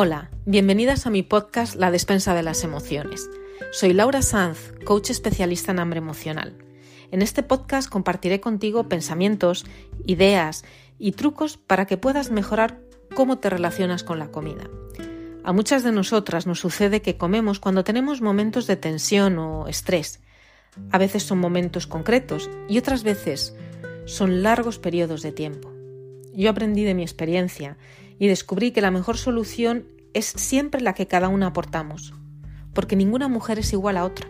Hola, bienvenidas a mi podcast La despensa de las emociones. Soy Laura Sanz, coach especialista en hambre emocional. En este podcast compartiré contigo pensamientos, ideas y trucos para que puedas mejorar cómo te relacionas con la comida. A muchas de nosotras nos sucede que comemos cuando tenemos momentos de tensión o estrés. A veces son momentos concretos y otras veces son largos periodos de tiempo. Yo aprendí de mi experiencia y descubrí que la mejor solución es siempre la que cada una aportamos, porque ninguna mujer es igual a otra,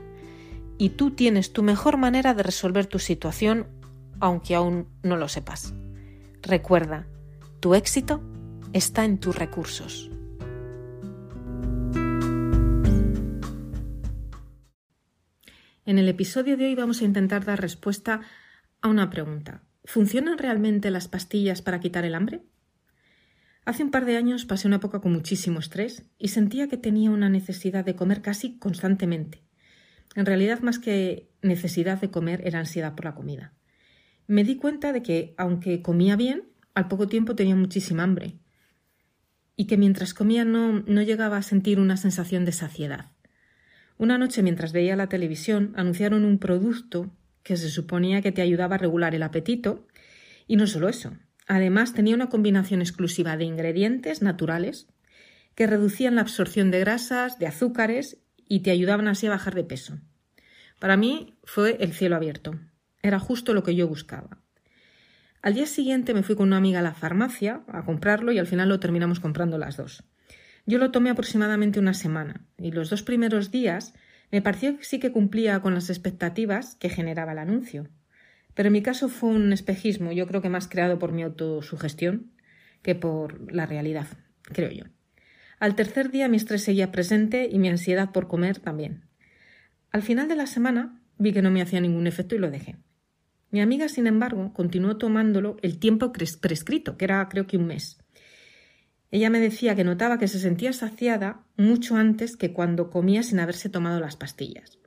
y tú tienes tu mejor manera de resolver tu situación aunque aún no lo sepas. Recuerda, tu éxito está en tus recursos. En el episodio de hoy vamos a intentar dar respuesta a una pregunta. ¿Funcionan realmente las pastillas para quitar el hambre? Hace un par de años pasé una época con muchísimo estrés y sentía que tenía una necesidad de comer casi constantemente. En realidad, más que necesidad de comer, era ansiedad por la comida. Me di cuenta de que, aunque comía bien, al poco tiempo tenía muchísima hambre y que mientras comía no, no llegaba a sentir una sensación de saciedad. Una noche, mientras veía la televisión, anunciaron un producto que se suponía que te ayudaba a regular el apetito, y no solo eso, Además, tenía una combinación exclusiva de ingredientes naturales que reducían la absorción de grasas, de azúcares y te ayudaban así a bajar de peso. Para mí fue el cielo abierto. Era justo lo que yo buscaba. Al día siguiente me fui con una amiga a la farmacia a comprarlo y al final lo terminamos comprando las dos. Yo lo tomé aproximadamente una semana y los dos primeros días me pareció que sí que cumplía con las expectativas que generaba el anuncio. Pero en mi caso fue un espejismo, yo creo que más creado por mi autosugestión que por la realidad, creo yo. Al tercer día mi estrés seguía presente y mi ansiedad por comer también. Al final de la semana vi que no me hacía ningún efecto y lo dejé. Mi amiga, sin embargo, continuó tomándolo el tiempo prescrito, que era creo que un mes. Ella me decía que notaba que se sentía saciada mucho antes que cuando comía sin haberse tomado las pastillas.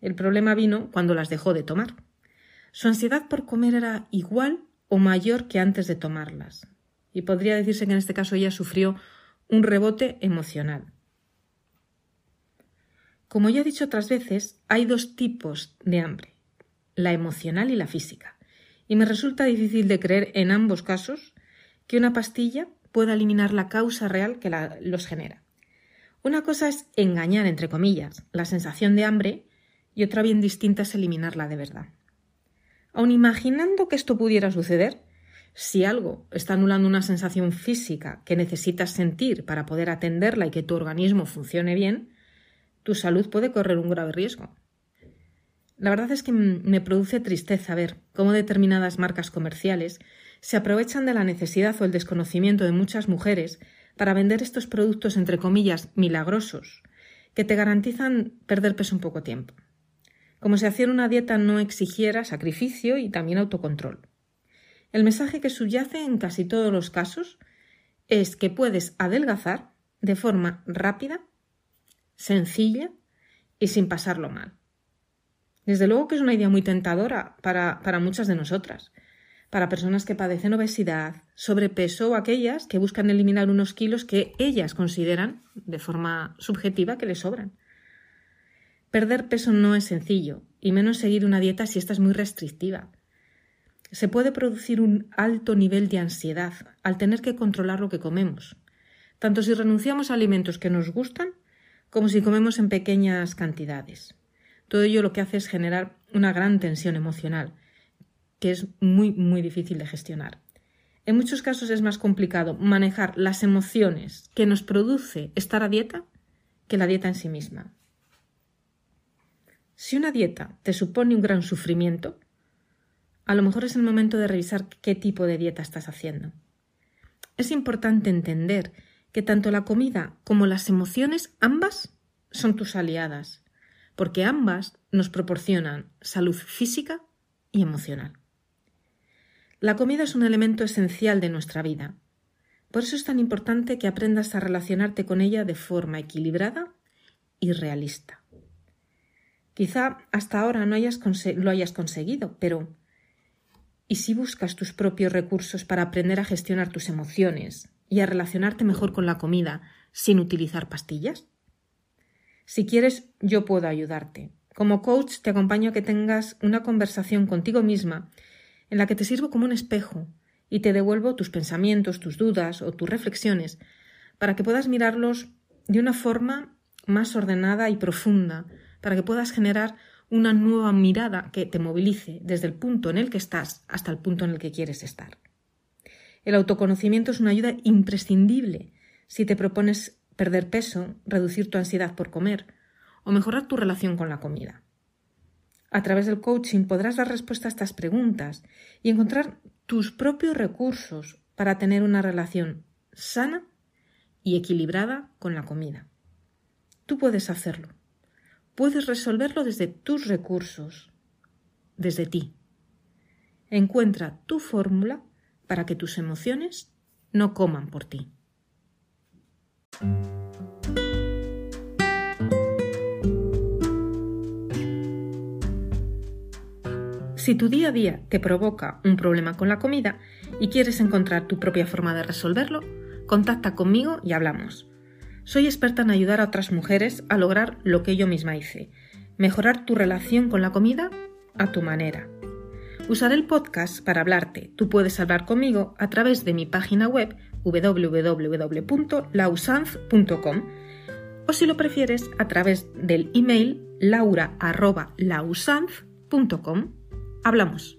El problema vino cuando las dejó de tomar. Su ansiedad por comer era igual o mayor que antes de tomarlas. Y podría decirse que en este caso ella sufrió un rebote emocional. Como ya he dicho otras veces, hay dos tipos de hambre, la emocional y la física. Y me resulta difícil de creer en ambos casos que una pastilla pueda eliminar la causa real que los genera. Una cosa es engañar, entre comillas, la sensación de hambre y otra bien distinta es eliminarla de verdad. Aun imaginando que esto pudiera suceder, si algo está anulando una sensación física que necesitas sentir para poder atenderla y que tu organismo funcione bien, tu salud puede correr un grave riesgo. La verdad es que me produce tristeza ver cómo determinadas marcas comerciales se aprovechan de la necesidad o el desconocimiento de muchas mujeres para vender estos productos entre comillas milagrosos que te garantizan perder peso en poco tiempo como si hacer una dieta no exigiera sacrificio y también autocontrol. El mensaje que subyace en casi todos los casos es que puedes adelgazar de forma rápida, sencilla y sin pasarlo mal. Desde luego que es una idea muy tentadora para, para muchas de nosotras, para personas que padecen obesidad, sobrepeso o aquellas que buscan eliminar unos kilos que ellas consideran, de forma subjetiva, que les sobran. Perder peso no es sencillo, y menos seguir una dieta si esta es muy restrictiva. Se puede producir un alto nivel de ansiedad al tener que controlar lo que comemos, tanto si renunciamos a alimentos que nos gustan como si comemos en pequeñas cantidades. Todo ello lo que hace es generar una gran tensión emocional, que es muy, muy difícil de gestionar. En muchos casos es más complicado manejar las emociones que nos produce estar a dieta que la dieta en sí misma. Si una dieta te supone un gran sufrimiento, a lo mejor es el momento de revisar qué tipo de dieta estás haciendo. Es importante entender que tanto la comida como las emociones, ambas, son tus aliadas, porque ambas nos proporcionan salud física y emocional. La comida es un elemento esencial de nuestra vida. Por eso es tan importante que aprendas a relacionarte con ella de forma equilibrada y realista. Quizá hasta ahora no lo hayas conseguido, pero ¿y si buscas tus propios recursos para aprender a gestionar tus emociones y a relacionarte mejor con la comida sin utilizar pastillas? Si quieres, yo puedo ayudarte. Como coach te acompaño a que tengas una conversación contigo misma en la que te sirvo como un espejo y te devuelvo tus pensamientos, tus dudas o tus reflexiones para que puedas mirarlos de una forma más ordenada y profunda, para que puedas generar una nueva mirada que te movilice desde el punto en el que estás hasta el punto en el que quieres estar. El autoconocimiento es una ayuda imprescindible si te propones perder peso, reducir tu ansiedad por comer o mejorar tu relación con la comida. A través del coaching podrás dar respuesta a estas preguntas y encontrar tus propios recursos para tener una relación sana y equilibrada con la comida. Tú puedes hacerlo. Puedes resolverlo desde tus recursos, desde ti. Encuentra tu fórmula para que tus emociones no coman por ti. Si tu día a día te provoca un problema con la comida y quieres encontrar tu propia forma de resolverlo, contacta conmigo y hablamos. Soy experta en ayudar a otras mujeres a lograr lo que yo misma hice, mejorar tu relación con la comida a tu manera. Usaré el podcast para hablarte. Tú puedes hablar conmigo a través de mi página web www.lausanz.com o si lo prefieres a través del email laura.lausanz.com. Hablamos.